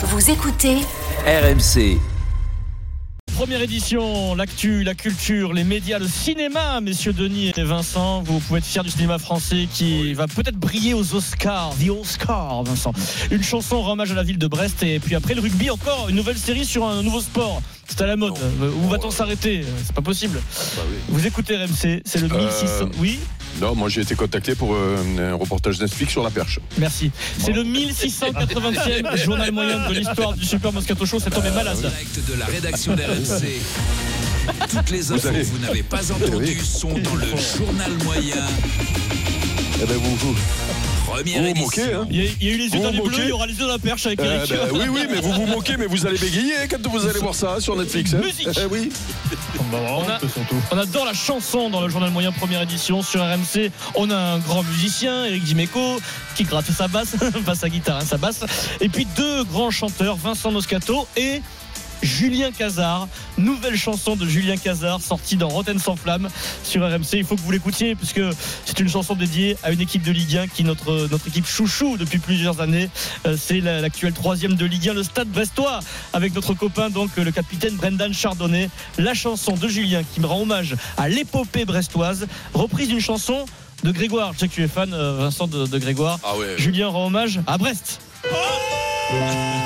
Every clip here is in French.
Vous écoutez RMC. Première édition, l'actu, la culture, les médias, le cinéma, messieurs Denis et Vincent. Vous pouvez être fiers du cinéma français qui va peut-être briller aux Oscars. The Oscar, Vincent. Une chanson en hommage à la ville de Brest. Et puis après le rugby, encore une nouvelle série sur un nouveau sport. C'est à la mode. Où va-t-on s'arrêter? C'est pas possible. Vous écoutez RMC, c'est le 1600. Euh, Oui? Non, moi j'ai été contacté pour euh, un reportage Netflix sur la perche. Merci. C'est le 1680e journal moyen de l'histoire du Super Moscato Show. Cet homme est malade. Direct de la rédaction d'RMC. Toutes les infos avez- que vous n'avez pas entendues sont dans le journal moyen. Eh ben vous, vous, Première vous vous édition. moquez, hein Il y, a, il y a eu les yeux dans les bleus, il y aura les yeux dans la perche avec Eh Eric. ben, Oui, oui, mais vous vous moquez, mais vous allez bégayer quand vous allez voir ça sur Netflix. hein Musique. Eh oui. On, a- on adore la chanson dans le journal moyen première édition sur RMC. On a un grand musicien, Eric Dimeco, qui gratte sa basse, pas sa guitare, hein, sa basse. Et puis deux grands chanteurs, Vincent Moscato et Julien Cazard. Nouvelle chanson de Julien Cazard sortie dans Rotten sans flamme sur RMC. Il faut que vous l'écoutiez puisque c'est une chanson dédiée à une équipe de Ligue 1 qui est notre, notre équipe chouchou depuis plusieurs années. Euh, C'est la- l'actuel troisième de Ligue 1, le Stade Brestois, avec notre copain donc le capitaine Brendan Chardonnay. La chanson de Julien qui me rend hommage à l'épopée brestoise, reprise d'une chanson de Grégoire. Je sais que tu es fan, euh, Vincent, de, de Grégoire. Ah ouais. Julien rend hommage à Brest.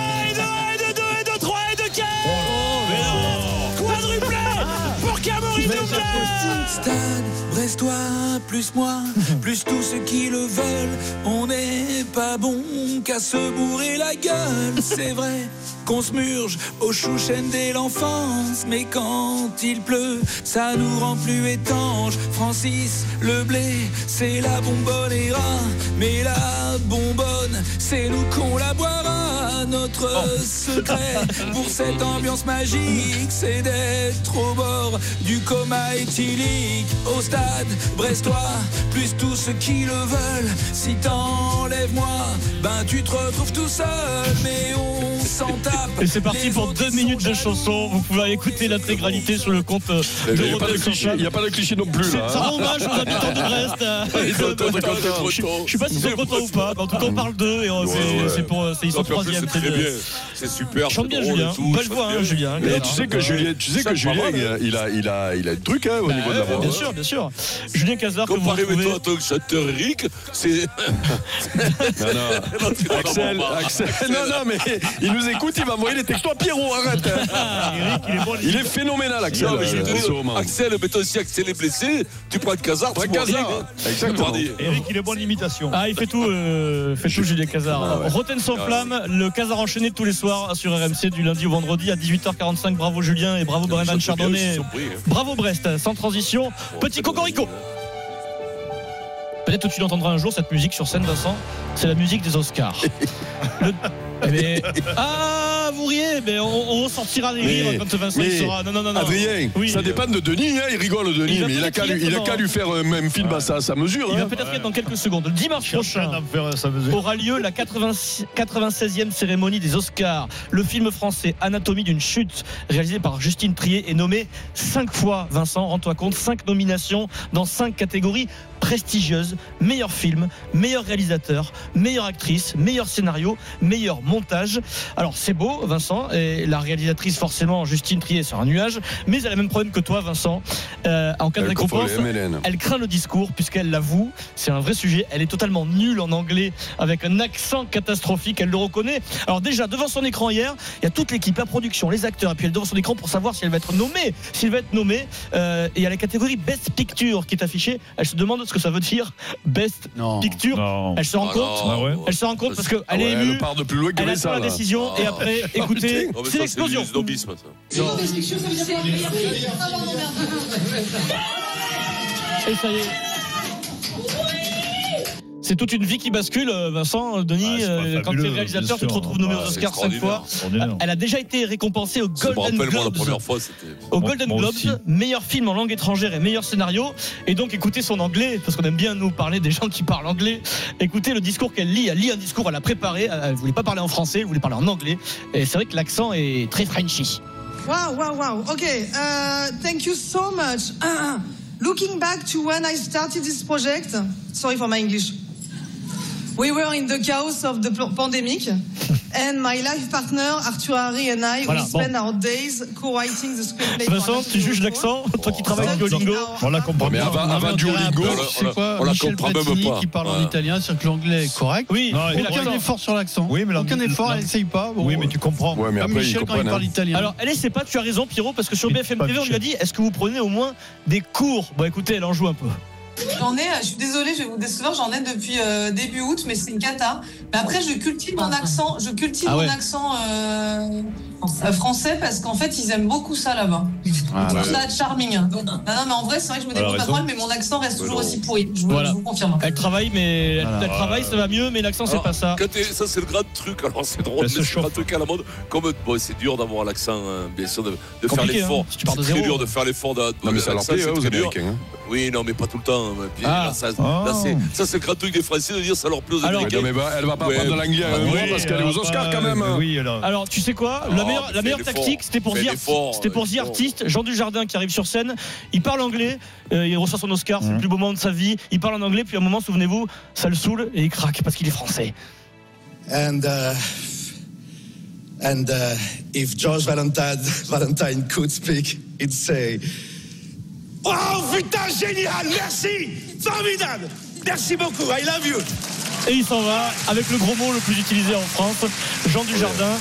Stade brestois, plus moi, plus tous ceux qui le veulent. On n'est pas bon qu'à se bourrer la gueule, c'est vrai. Qu'on se murge aux chouchen dès l'enfance, mais quand il pleut, ça nous rend plus étanches. Francis, le blé, c'est la bonbonne et rare, mais la bonbonne, c'est nous qu'on la boira. Notre secret pour cette ambiance magique, c'est d'être au bord du coma éthylique. Au stade brestois, plus tous ceux qui le veulent. Si t'enlèves moi, ben tu te retrouves tout seul, mais on s'en tape. Et c'est parti Les pour deux minutes de chanson. Vous pouvez écouter l'intégralité sur le compte euh, Il de n'y a, pas de cliché- il y a pas de cliché non plus C'est- là. Ça hein. rend hommage aux habitants de Brest. euh, contents. je, je sais pas s'ils sont contents ou pas. mais En tout cas, on parle d'eux et euh, c'est pour, euh, c'est- ils sont troisième. C'est c'est très de- bien. C'est super. Chante c'est bien Julien. Belle voix, hein. Julien. Mais tu sais que Julien, tu sais Ça que Julien, hein. il a, il a, il a le truc hein, au Bah niveau de la voix. Bien hein. sûr, bien sûr. Julien Cazard, que vous retrouvez. à ton chanteur Rick, c'est. Non, non. Axel, Axel, non, non, mais il nous écoute, il va envoyer les textos à Pierrot, arrête. hein. Eric, il est bon. Il est phénoménal, Axel. Non, mais je euh, te en ce dis, moment. Axel, Axel est blessé, tu prends Casar, Prends tu vois Cazard, rien. hein. Exactement. Eric, il est bon l'imitation. Ah, il fait tout, euh, fait tout Julien Cazard. Ah ouais. Rotten sans flamme, le Cazard enchaîné tous les soirs sur RMC du lundi au vendredi à 18h45. Bravo Julien et bravo bien, je Chardonnay. hein. Bravo Brest, sans transition. Petit cocorico. Peut-être que tu l'entendras un jour cette musique sur scène, Vincent. C'est la musique des Oscars. Le- mais- Ah, vous riez, mais on, on ressortira les Mais- rires quand Vincent il sera. Non, non, non, non. Adrien, Oui. ça dépend de Denis, hein, il rigole Denis, Il mais il a qu'à lui, faire un même film à sa, sa mesure. Il va hein. peut-être y être dans quelques secondes. Le dimanche prochain d'en faire sa mesure. aura lieu la 86 96e cérémonie des Oscars. Le film français Anatomie d'une chute, réalisé par Justine Trier, est nommé cinq fois, Vincent, rends-toi compte, cinq nominations dans cinq catégories prestigieuses. Meilleur film, meilleur réalisateur, meilleure actrice, meilleur scénario, meilleur montage. Alors c'est beau, Vincent, et la réalisatrice, forcément, Justine Trier, c'est un nuage, mais elle a le même problème que toi, Vincent. Euh, en cas de récompense, elle craint le discours puisqu'elle l'avoue, c'est un vrai sujet. Elle est totalement nulle en anglais avec un accent catastrophique, elle le reconnaît. Alors déjà, devant son écran hier, il y a toute l'équipe, la production, les acteurs, et puis elle est devant son écran pour savoir si elle va être nommée. S'il va être nommée, euh, et il y a la catégorie Best Picture qui est affichée. Elle se demande ce que ça veut dire Best Picture. Non. Elle se rend Ah compte. Ah ouais Elle se rend compte parce qu'elle Ah ouais, est elle émue. part de plus loin que Elle attend ça. la là. décision et après, écoutez, c'est l'explosion. du snobisme, ça. Et ça y est. C'est toute une vie qui bascule, euh, Vincent, euh, Denis. Ah, euh, quand tu es réalisateur, tu te retrouves nommé Ah, aux Oscars cinq fois. Extraordinaire. Elle a déjà été récompensée au Golden Globes. première fois, c'était. Au Golden Globes, meilleur film en langue étrangère et meilleur scénario. Et donc, écoutez son anglais, parce qu'on aime bien nous parler des gens qui parlent anglais. Écoutez le discours qu'elle lit. Elle lit un discours, elle l'a préparé. Elle voulait pas parler en français, elle voulait parler en anglais. Et c'est vrai que l'accent est très Frenchy. Wow, wow, wow. Okay, uh, thank you so much. Uh, looking back to when I started this project, sorry for my English. We were in the chaos of the pandemic, And my life partner, Arthur Harry and I, Voilà, we spend our days co-writing the screenplay. for Vincent, tu juges l'accent Toi qui travailles avec Duolingo On la comprend Mais avant, avant Duolingo, on la- comprend même pas. qui parle en italien, c'est que l'anglais est correct. Oui, Non, mais Aucun effort sur l'accent. Oui, mais Aucun effort, elle essaye pas. Bon, Oui, mais tu comprends. Ouais, mais Comme après, Michel quand il comprennent. parle hein. italien. Alors, elle c'est pas, tu as raison, Pierrot, parce que sur BFM TV, on lui a dit est-ce que vous prenez au moins des cours? Bon, écoutez, elle en joue un peu. J'en ai, je suis désolée, je vais vous décevoir, j'en ai depuis euh, début août, mais c'est une cata. Mais après, je cultive mon accent, je cultive Ah ouais. mon accent euh, euh, français parce qu'en fait, ils aiment beaucoup ça là-bas. Ils trouvent ça charming. Non, non, mais en vrai, c'est vrai que je me débrouille pas mal, mais mon accent reste toujours aussi pourri. Je vous, Voilà. je vous confirme. Elle travaille, mais elle, travaille, ça va mieux, mais l'accent, c'est pas ça. Ça, c'est le grand truc. Alors, c'est drôle, mais c'est grand truc à la mode. Comme, bon, c'est dur d'avoir l'accent, hein, bien sûr, de, de faire l'effort. hein, si c'est très dur de faire l'effort. de- Non, mais ça leur l'accent, plaît c'est hein, aux très dur. Américains. Oui, non, mais pas tout le temps. hein. Puis, Ah. là, ça, Ah. là, c'est, ça, c'est le grand truc des Français de dire ça leur plaît aux Américains. non, mais bah, elle va pas Ouais. apprendre l'anglais Oui, parce qu'elle est aux Oscars quand même. hein. Oui, alors. Alors, tu sais quoi? Ah, La meilleure, la tactique, c'était pour dire, c'était pour The l'effort. Artist, Jean Dujardin qui arrive sur scène. Il parle anglais, euh, il reçoit son Oscar, c'est le Mhm. plus beau moment de sa vie. Il parle en anglais, puis à un moment, souvenez-vous, ça le saoule et il craque parce qu'il est français. And uh, and uh, if George Valentine, Valentine could speak, he'd say, "Oh putain génial, merci, formidable, merci beaucoup, I love you." Et il s'en va avec le gros mot le plus utilisé en France, Jean Dujardin.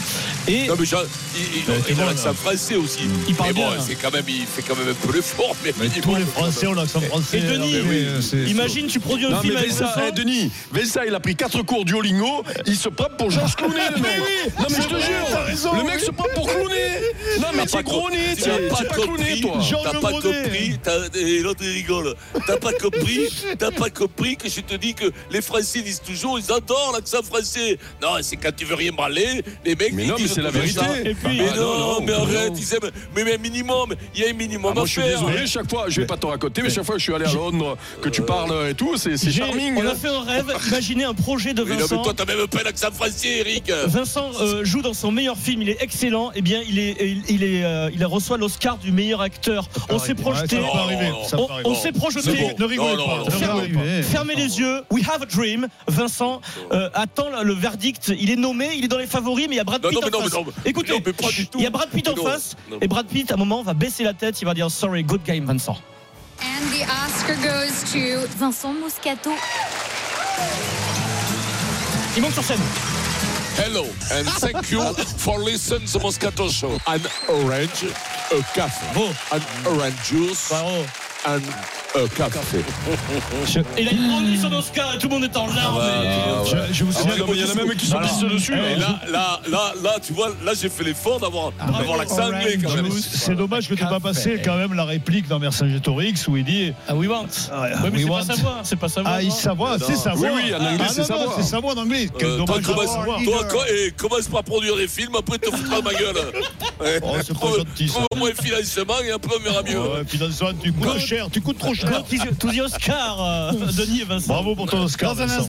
Et Non, mais Jean, il, a l'accent français aussi. Il parle mais bon, bien. c'est quand même, il fait quand même un peu l'effort. Mais, Mais tous les Français ont l'accent français. Et Denis, mais oui, c'est- imagine, tu produis un Non film avec Vincent. eh, Denis, Vincent il a pris 4 cours Duolingo, il se prend pour Georges Clooney le mec. non mais je te jure, le mec se prend pour Clooney. Non mais t'es gros nez, Tu n'as t'es pas t'es pas Clooney compris, toi. T'as pas compris, l'autre il rigole. T'as pas compris, t'as pas compris que je te dis que les Français disent toujours, ils adorent l'accent français. Non, c'est quand tu veux rien branler, les mecs. Mais ils non, mais disent c'est la ça. vérité. Puis, Mais Ah, non, non, non, mais arrête, ils aiment. Mais, mais un minimum, il y a un minimum Ah, moi à je suis faire. désolé, chaque fois, je vais pas te raconter, mais chaque fois que je suis allé à Londres, que tu parles et tout, c'est charming. on a fait un rêve, imaginez un projet de Oui, non, mais Vincent. toi, t'as même pas l'accent français, Eric. Vincent euh, joue dans son meilleur film, il est excellent. Eh bien, il est, il, il est, euh, il reçoit l'Oscar du meilleur acteur. On s'est projeté, on, s'est projeté. Ne rigolez pas. Fermez les yeux. We have a dream. Vincent euh, attend le- verdict. Il est nommé, il est dans les favoris, mais il y a Brad Pitt non, mais en non, face. mais non, mais- Écoutez, non, mais pas du tout. il y a Brad Pitt en Non, face, non. et Brad Pitt à un moment va baisser la tête. Il va dire sorry, good game, Vincent. And the Oscar goes to Vincent Moscato. Il monte sur scène. Hello and thank you for listening to Moscato Show. An orange, a café. An orange juice and a café. Et là, il lui son Oscar et tout le monde est en larmes. Ah, Et- Je, je vous Ah, souviens, ouais, Non, mais il y en a même qui se Alors, pissent dessus. Et là, là, là, là, tu vois, là, j'ai fait l'effort d'avoir d'avoir l'accent anglais quand même. C'est dommage que tu n'aies pas passé quand même la réplique dans Vercingétorix où il dit Ah, we want. Ah, Ouais, mais c'est pas sa voix. C'est pas sa voix. Ah, il Non. c'est sa Oui, voix. oui, en anglais, Ah, c'est non, sa voix. C'est sa voix en anglais. Quel Euh, toi, dommage commence, toi, et commence par produire des films, après te foutre ma gueule. Ouais. Oh, c'est pas. Trouve-moi un financement et après on verra mieux. Ouais, moment, tu coûtes cher, tu coûtes trop cher. Go to the- to the Oscar, euh, Denis et Vincent. Bravo pour ton Oscar. Dans un Vincent.